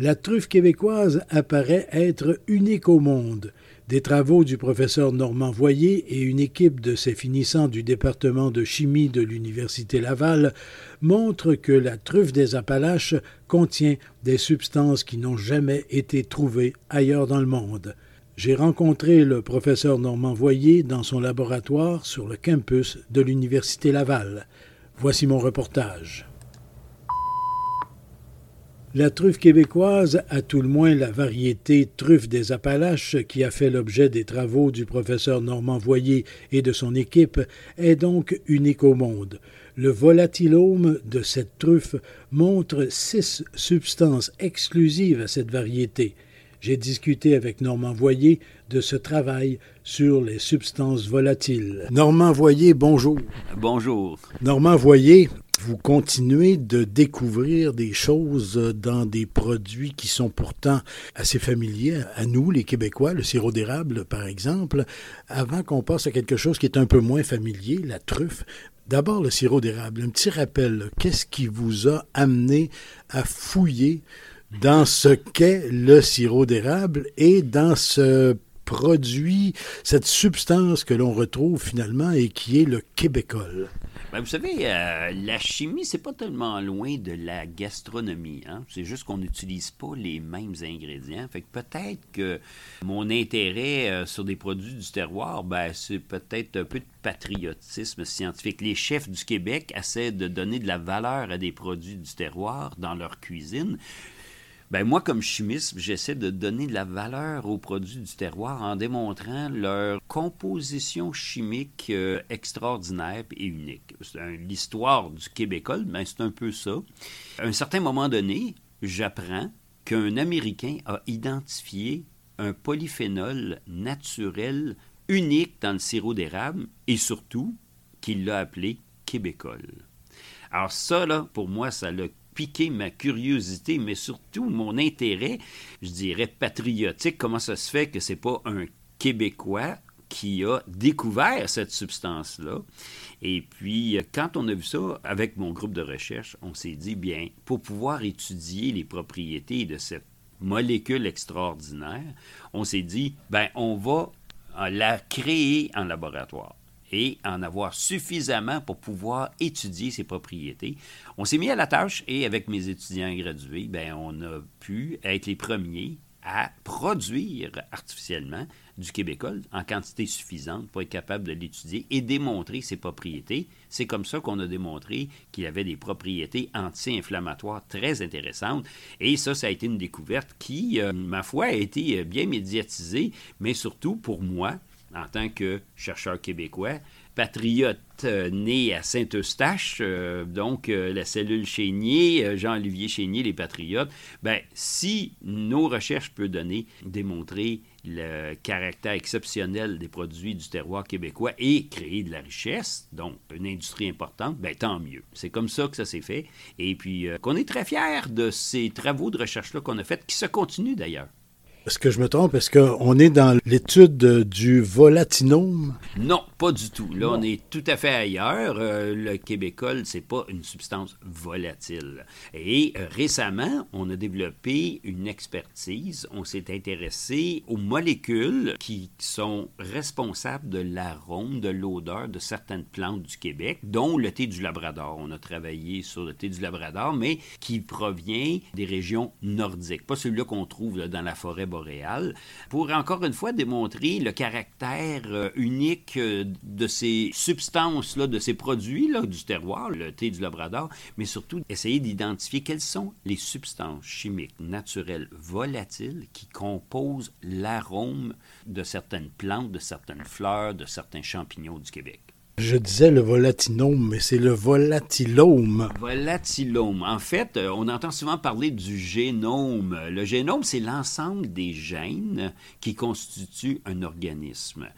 La truffe québécoise apparaît être unique au monde. Des travaux du professeur Normand Voyer et une équipe de ses finissants du département de chimie de l'Université Laval montrent que la truffe des Appalaches contient des substances qui n'ont jamais été trouvées ailleurs dans le monde. J'ai rencontré le professeur Normand Voyer dans son laboratoire sur le campus de l'Université Laval. Voici mon reportage. La truffe québécoise, à tout le moins la variété truffe des Appalaches qui a fait l'objet des travaux du professeur Normand Voyer et de son équipe, est donc unique au monde. Le volatilome de cette truffe montre six substances exclusives à cette variété. J'ai discuté avec Normand Voyer de ce travail sur les substances volatiles. Normand Voyer, bonjour. Bonjour. Normand Voyer, vous continuez de découvrir des choses dans des produits qui sont pourtant assez familiers à nous, les Québécois, le sirop d'érable, par exemple, avant qu'on passe à quelque chose qui est un peu moins familier, la truffe. D'abord, le sirop d'érable. Un petit rappel, qu'est-ce qui vous a amené à fouiller dans ce qu'est le sirop d'érable et dans ce produit, cette substance que l'on retrouve finalement et qui est le québécol? Ben, vous savez, euh, la chimie, c'est pas tellement loin de la gastronomie. Hein? C'est juste qu'on n'utilise pas les mêmes ingrédients. Fait que peut-être que mon intérêt euh, sur des produits du terroir, ben, c'est peut-être un peu de patriotisme scientifique. Les chefs du Québec essaient de donner de la valeur à des produits du terroir dans leur cuisine. Ben moi, comme chimiste, j'essaie de donner de la valeur aux produits du terroir en démontrant leur composition chimique euh, extraordinaire et unique. L'histoire du Québécois, ben, c'est un peu ça. À un certain moment donné, j'apprends qu'un Américain a identifié un polyphénol naturel unique dans le sirop d'érable et surtout qu'il l'a appelé québécol. Alors ça, là, pour moi, ça l'a piqué ma curiosité, mais surtout mon intérêt, je dirais patriotique. Comment ça se fait que c'est pas un Québécois qui a découvert cette substance-là? Et puis, quand on a vu ça avec mon groupe de recherche, on s'est dit, bien, pour pouvoir étudier les propriétés de cette molécule extraordinaire, on s'est dit, ben, on va la créer en laboratoire et en avoir suffisamment pour pouvoir étudier ses propriétés. On s'est mis à la tâche et avec mes étudiants gradués, ben, on a pu être les premiers à produire artificiellement du québécois en quantité suffisante pour être capable de l'étudier et démontrer ses propriétés. C'est comme ça qu'on a démontré qu'il avait des propriétés anti-inflammatoires très intéressantes. Et ça, ça a été une découverte qui, euh, ma foi, a été bien médiatisée, mais surtout pour moi, en tant que chercheur québécois, patriote euh, né à Saint-Eustache, euh, donc euh, la cellule Chénier, Jean-Olivier Chénier, les patriotes, ben, si nos recherches peuvent donner, démontrer le caractère exceptionnel des produits du terroir québécois et créer de la richesse, donc une industrie importante, ben, tant mieux. C'est comme ça que ça s'est fait. Et puis, qu'on est très fiers de ces travaux de recherche-là qu'on a faits, qui se continuent d'ailleurs. Est-ce que je me trompe? Est-ce qu'on est dans l'étude du volatinome? Non, pas du tout. Là, on est tout à fait ailleurs. Euh, le québécol, c'est pas une substance volatile. Et euh, récemment, on a développé une expertise. On s'est intéressé aux molécules qui sont responsables de l'arôme, de l'odeur de certaines plantes du Québec, dont le thé du Labrador. On a travaillé sur le thé du Labrador, mais qui provient des régions nordiques, pas celui-là qu'on trouve dans la forêt pour encore une fois démontrer le caractère euh, unique euh, de ces substances-là, de ces produits-là du terroir, le thé du Labrador, mais surtout essayer d'identifier quelles sont les substances chimiques naturelles volatiles qui composent l'arôme de certaines plantes, de certaines fleurs, de certains champignons du Québec. Je disais le volatinome, mais c'est le volatilome. Volatilome. En fait, euh, on entend souvent parler du génome. Le génome, c'est l'ensemble des gènes qui constituent un organisme.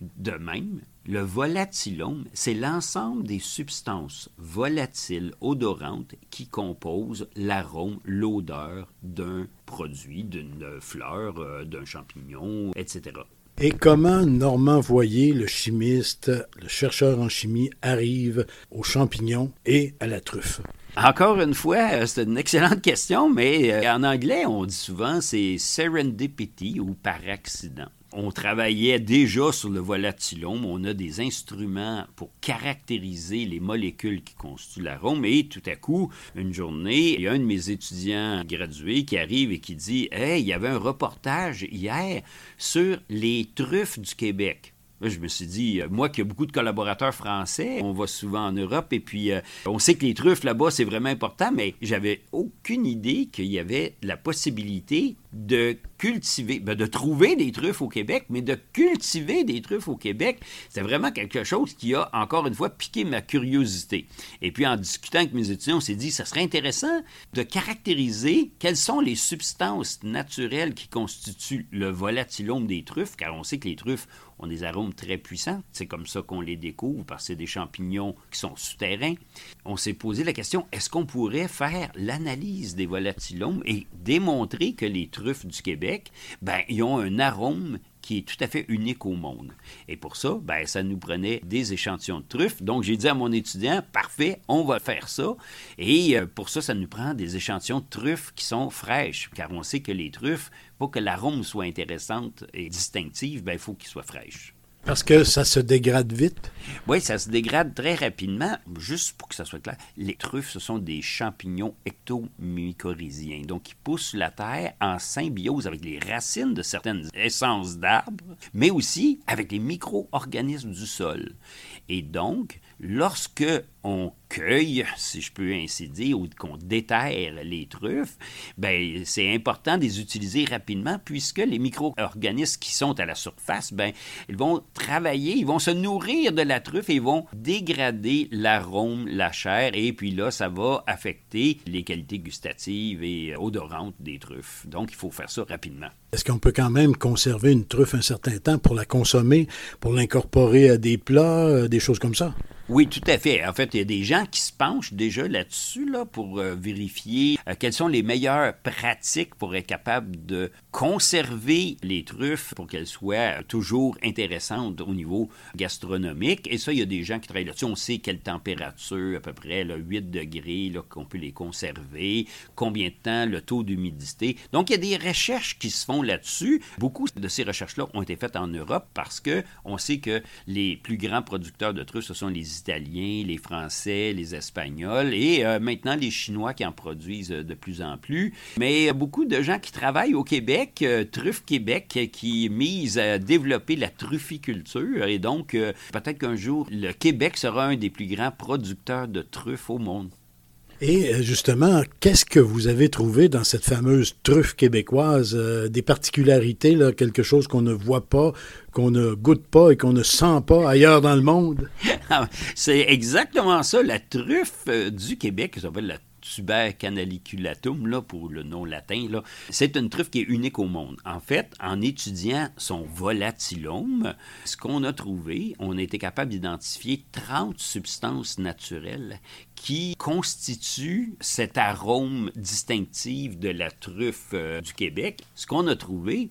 De même, le volatilome, c'est l'ensemble des substances volatiles odorantes qui composent l'arôme, l'odeur d'un produit, d'une fleur, euh, d'un champignon, etc. Et comment Normand Voyer, le chimiste, le chercheur en chimie, arrive aux champignons et à la truffe? Encore une fois, euh, c'est une excellente question, mais euh, en anglais, on dit souvent c'est serendipity ou par accident on travaillait déjà sur le volatilome. On a des instruments pour caractériser les molécules qui constituent l'arôme. Et tout à coup, une journée, il y a un de mes étudiants gradués qui arrive et qui dit Hey, il y avait un reportage hier sur les truffes du Québec je me suis dit, euh, moi qui ai beaucoup de collaborateurs français, on va souvent en Europe et puis euh, on sait que les truffes là-bas, c'est vraiment important, mais j'avais aucune idée qu'il y avait la possibilité de cultiver, ben, de trouver des truffes au Québec, mais de cultiver des truffes au Québec, c'est vraiment quelque chose qui a, encore une fois, piqué ma curiosité. Et puis, en discutant avec mes étudiants, on s'est dit, ça serait intéressant de caractériser quelles sont les substances naturelles qui constituent le volatilome des truffes, car on sait que les truffes ont des arômes très puissants. C'est comme ça qu'on les découvre, parce que c'est des champignons qui sont souterrains. On s'est posé la question, est-ce qu'on pourrait faire l'analyse des volatilomes et démontrer que les truffes du Québec, ben, ils ont un arôme qui est tout à fait unique au monde. Et pour ça, ben, ça nous prenait des échantillons de truffes. Donc, j'ai dit à mon étudiant, parfait, on va faire ça. Et euh, pour ça, ça nous prend des échantillons de truffes qui sont fraîches, car on sait que les truffes, pour que l'arôme soit intéressante et distinctive, ben, il faut qu'ils soient fraîches. Parce que ça se dégrade vite? Oui, ça se dégrade très rapidement. Juste pour que ça soit clair, les truffes, ce sont des champignons ectomycorhiziens. Donc, ils poussent la terre en symbiose avec les racines de certaines essences d'arbres, mais aussi avec les micro-organismes du sol. Et donc, lorsque on cueille, si je peux ainsi dire, ou qu'on déterre les truffes, ben c'est important de les utiliser rapidement puisque les micro-organismes qui sont à la surface, ben ils vont travailler, ils vont se nourrir de la truffe et vont dégrader l'arôme, la chair, et puis là, ça va affecter les qualités gustatives et odorantes des truffes. Donc, il faut faire ça rapidement. Est-ce qu'on peut quand même conserver une truffe un certain temps pour la consommer, pour l'incorporer à des plats, euh, des choses comme ça? Oui, tout à fait. En fait, il y a des gens qui se penchent déjà là-dessus là, pour euh, vérifier euh, quelles sont les meilleures pratiques pour être capable de conserver les truffes pour qu'elles soient toujours intéressantes au niveau gastronomique. Et ça, il y a des gens qui travaillent là-dessus. On sait quelle température, à peu près là, 8 degrés, qu'on peut les conserver, combien de temps, le taux d'humidité. Donc, il y a des recherches qui se font là-dessus. Beaucoup de ces recherches-là ont été faites en Europe parce que on sait que les plus grands producteurs de truffes, ce sont les Italiens, les Français, les Espagnols et euh, maintenant les Chinois qui en produisent euh, de plus en plus. Mais beaucoup de gens qui travaillent au Québec, euh, Truffe Québec, qui misent à développer la trufficulture et donc peut-être qu'un jour le Québec sera un des plus grands producteurs de truffes au monde. Et euh, justement, qu'est-ce que vous avez trouvé dans cette fameuse truffe québécoise? Euh, des particularités, là, quelque chose qu'on ne voit pas, qu'on ne goûte pas et qu'on ne sent pas ailleurs dans le monde? C'est exactement ça. La truffe euh, du Québec, qui s'appelle la Tuber canaliculatum, là, pour le nom latin, là, c'est une truffe qui est unique au monde. En fait, en étudiant son volatilome, ce qu'on a trouvé, on a été capable d'identifier 30 substances naturelles qui constituent cet arôme distinctif de la truffe euh, du Québec. Ce qu'on a trouvé,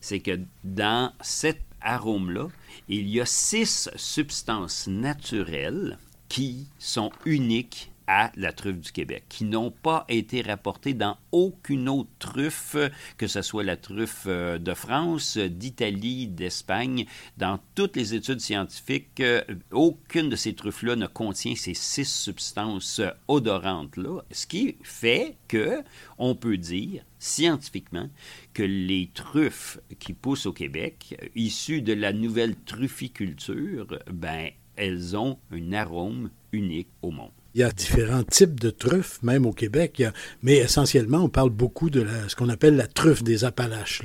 c'est que dans cet arôme-là, il y a six substances naturelles qui sont uniques à la truffe du Québec, qui n'ont pas été rapportées dans aucune autre truffe, que ce soit la truffe euh, de France, d'Italie, d'Espagne. Dans toutes les études scientifiques, euh, aucune de ces truffes-là ne contient ces six substances odorantes-là, ce qui fait que on peut dire scientifiquement que les truffes qui poussent au Québec, issues de la nouvelle trufficulture, ben, elles ont un arôme unique au monde. Il y a différents types de truffes, même au Québec, mais essentiellement, on parle beaucoup de ce qu'on appelle la truffe des Appalaches.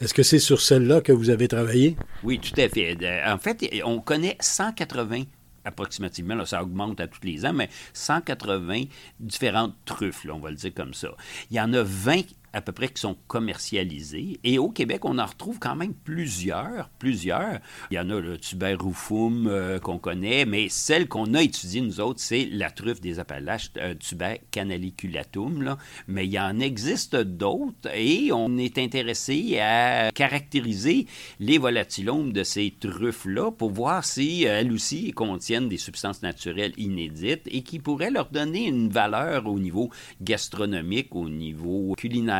Est-ce que c'est sur celle-là que vous avez travaillé? Oui, tout à fait. En fait, on connaît 180 approximativement, ça augmente à tous les ans, mais 180 différentes truffes, on va le dire comme ça. Il y en a 20 à peu près qui sont commercialisés. Et au Québec, on en retrouve quand même plusieurs, plusieurs. Il y en a le tuber rufum euh, qu'on connaît, mais celle qu'on a étudiée, nous autres, c'est la truffe des Appalaches, euh, tuber canaliculatum. Là. Mais il y en existe d'autres et on est intéressé à caractériser les volatilomes de ces truffes-là pour voir si euh, elles aussi contiennent des substances naturelles inédites et qui pourraient leur donner une valeur au niveau gastronomique, au niveau culinaire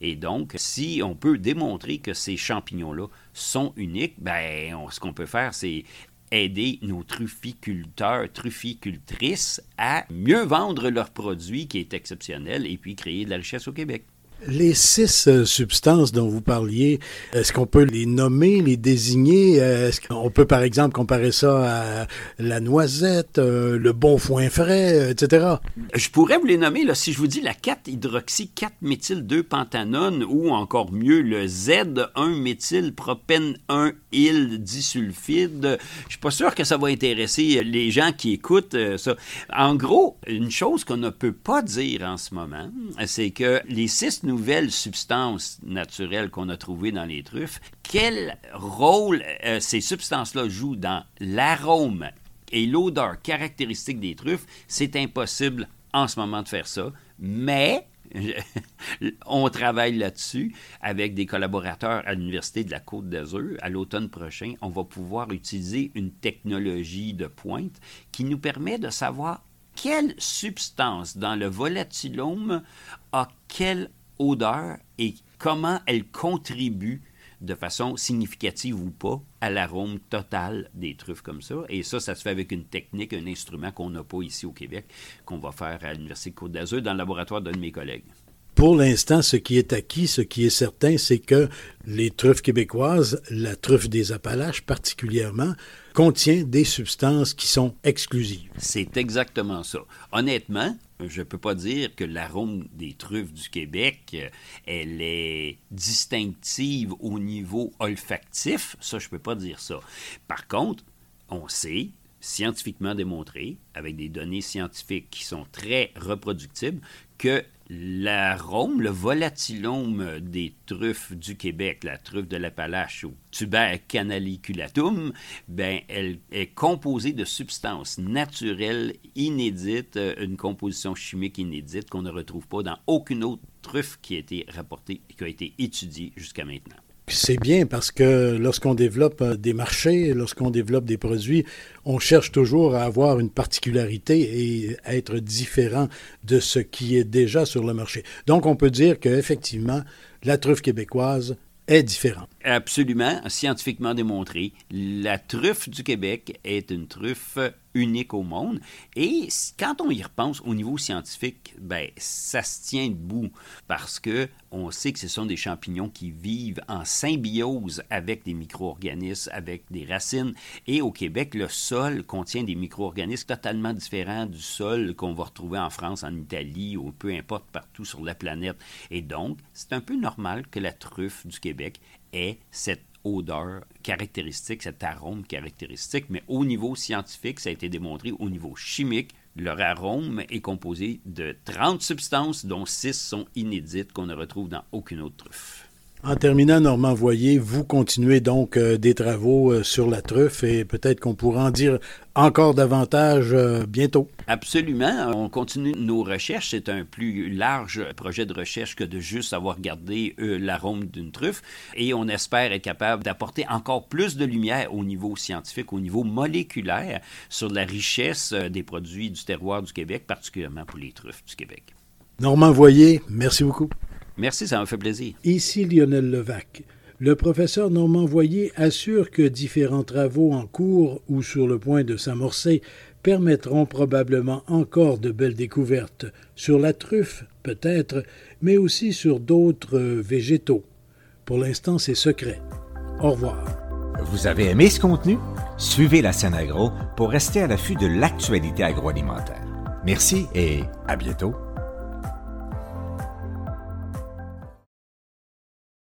et donc, si on peut démontrer que ces champignons-là sont uniques, ben, ce qu'on peut faire, c'est aider nos trufficulteurs, trufficultrices à mieux vendre leurs produits qui est exceptionnel et puis créer de la richesse au Québec. Les six euh, substances dont vous parliez, est-ce qu'on peut les nommer, les désigner? Est-ce qu'on peut, par exemple, comparer ça à la noisette, euh, le bon foin frais, euh, etc.? Je pourrais vous les nommer, si je vous dis la 4-hydroxy 4-méthyl-2-pentanone ou encore mieux le Z1-méthylpropène-1-il disulfide. Je suis pas sûr que ça va intéresser les gens qui écoutent ça. En gros, une chose qu'on ne peut pas dire en ce moment, c'est que les six nouvelles substances naturelles qu'on a trouvées dans les truffes, quel rôle euh, ces substances-là jouent dans l'arôme et l'odeur caractéristique des truffes, c'est impossible en ce moment de faire ça, mais on travaille là-dessus avec des collaborateurs à l'Université de la Côte d'Azur. À l'automne prochain, on va pouvoir utiliser une technologie de pointe qui nous permet de savoir quelle substance dans le volatilome a quel odeur et comment elle contribue de façon significative ou pas à l'arôme total des truffes comme ça. Et ça, ça se fait avec une technique, un instrument qu'on n'a pas ici au Québec, qu'on va faire à l'Université de Côte d'Azur dans le laboratoire d'un de mes collègues. Pour l'instant, ce qui est acquis, ce qui est certain, c'est que les truffes québécoises, la truffe des Appalaches particulièrement, contient des substances qui sont exclusives. C'est exactement ça. Honnêtement, je ne peux pas dire que l'arôme des truffes du Québec, euh, elle est distinctive au niveau olfactif. Ça, je ne peux pas dire ça. Par contre, on sait, scientifiquement démontré, avec des données scientifiques qui sont très reproductibles, que l'arôme, le volatilome des truffes du Québec, la truffe de l'Appalache ou tuber canaliculatum, ben, elle est composée de substances naturelles inédites, euh, une composition chimique inédite qu'on ne retrouve pas dans aucune autre truffe qui a été rapportée qui a été étudiée jusqu'à maintenant. C'est bien parce que lorsqu'on développe euh, des marchés, lorsqu'on développe des produits, on cherche toujours à avoir une particularité et à être différent de ce qui est déjà sur le marché. Donc on peut dire qu'effectivement, la truffe québécoise est différente. Absolument, scientifiquement démontré. La truffe du Québec est une truffe unique au monde. Et quand on y repense au niveau scientifique, ben, ça se tient debout parce que on sait que ce sont des champignons qui vivent en symbiose avec des micro-organismes, avec des racines. Et au Québec, le sol contient des micro-organismes totalement différents du sol qu'on va retrouver en France, en Italie ou peu importe partout sur la planète. Et donc, c'est un peu normal que la truffe du Québec ait cette odeur caractéristique, cet arôme caractéristique, mais au niveau scientifique, ça a été démontré au niveau chimique. Leur arôme est composé de 30 substances, dont 6 sont inédites qu'on ne retrouve dans aucune autre truffe. En terminant, Normand Voyer, vous continuez donc euh, des travaux euh, sur la truffe et peut-être qu'on pourra en dire encore davantage euh, bientôt. Absolument. On continue nos recherches. C'est un plus large projet de recherche que de juste avoir gardé l'arôme d'une truffe. Et on espère être capable d'apporter encore plus de lumière au niveau scientifique, au niveau moléculaire, sur la richesse des produits du terroir du Québec, particulièrement pour les truffes du Québec. Normand Voyer, merci beaucoup. Merci, ça m'a fait plaisir. Ici Lionel Levac. Le professeur Normand Voyer assure que différents travaux en cours ou sur le point de s'amorcer permettront probablement encore de belles découvertes sur la truffe, peut-être, mais aussi sur d'autres végétaux. Pour l'instant, c'est secret. Au revoir. Vous avez aimé ce contenu? Suivez la scène agro pour rester à l'affût de l'actualité agroalimentaire. Merci et à bientôt.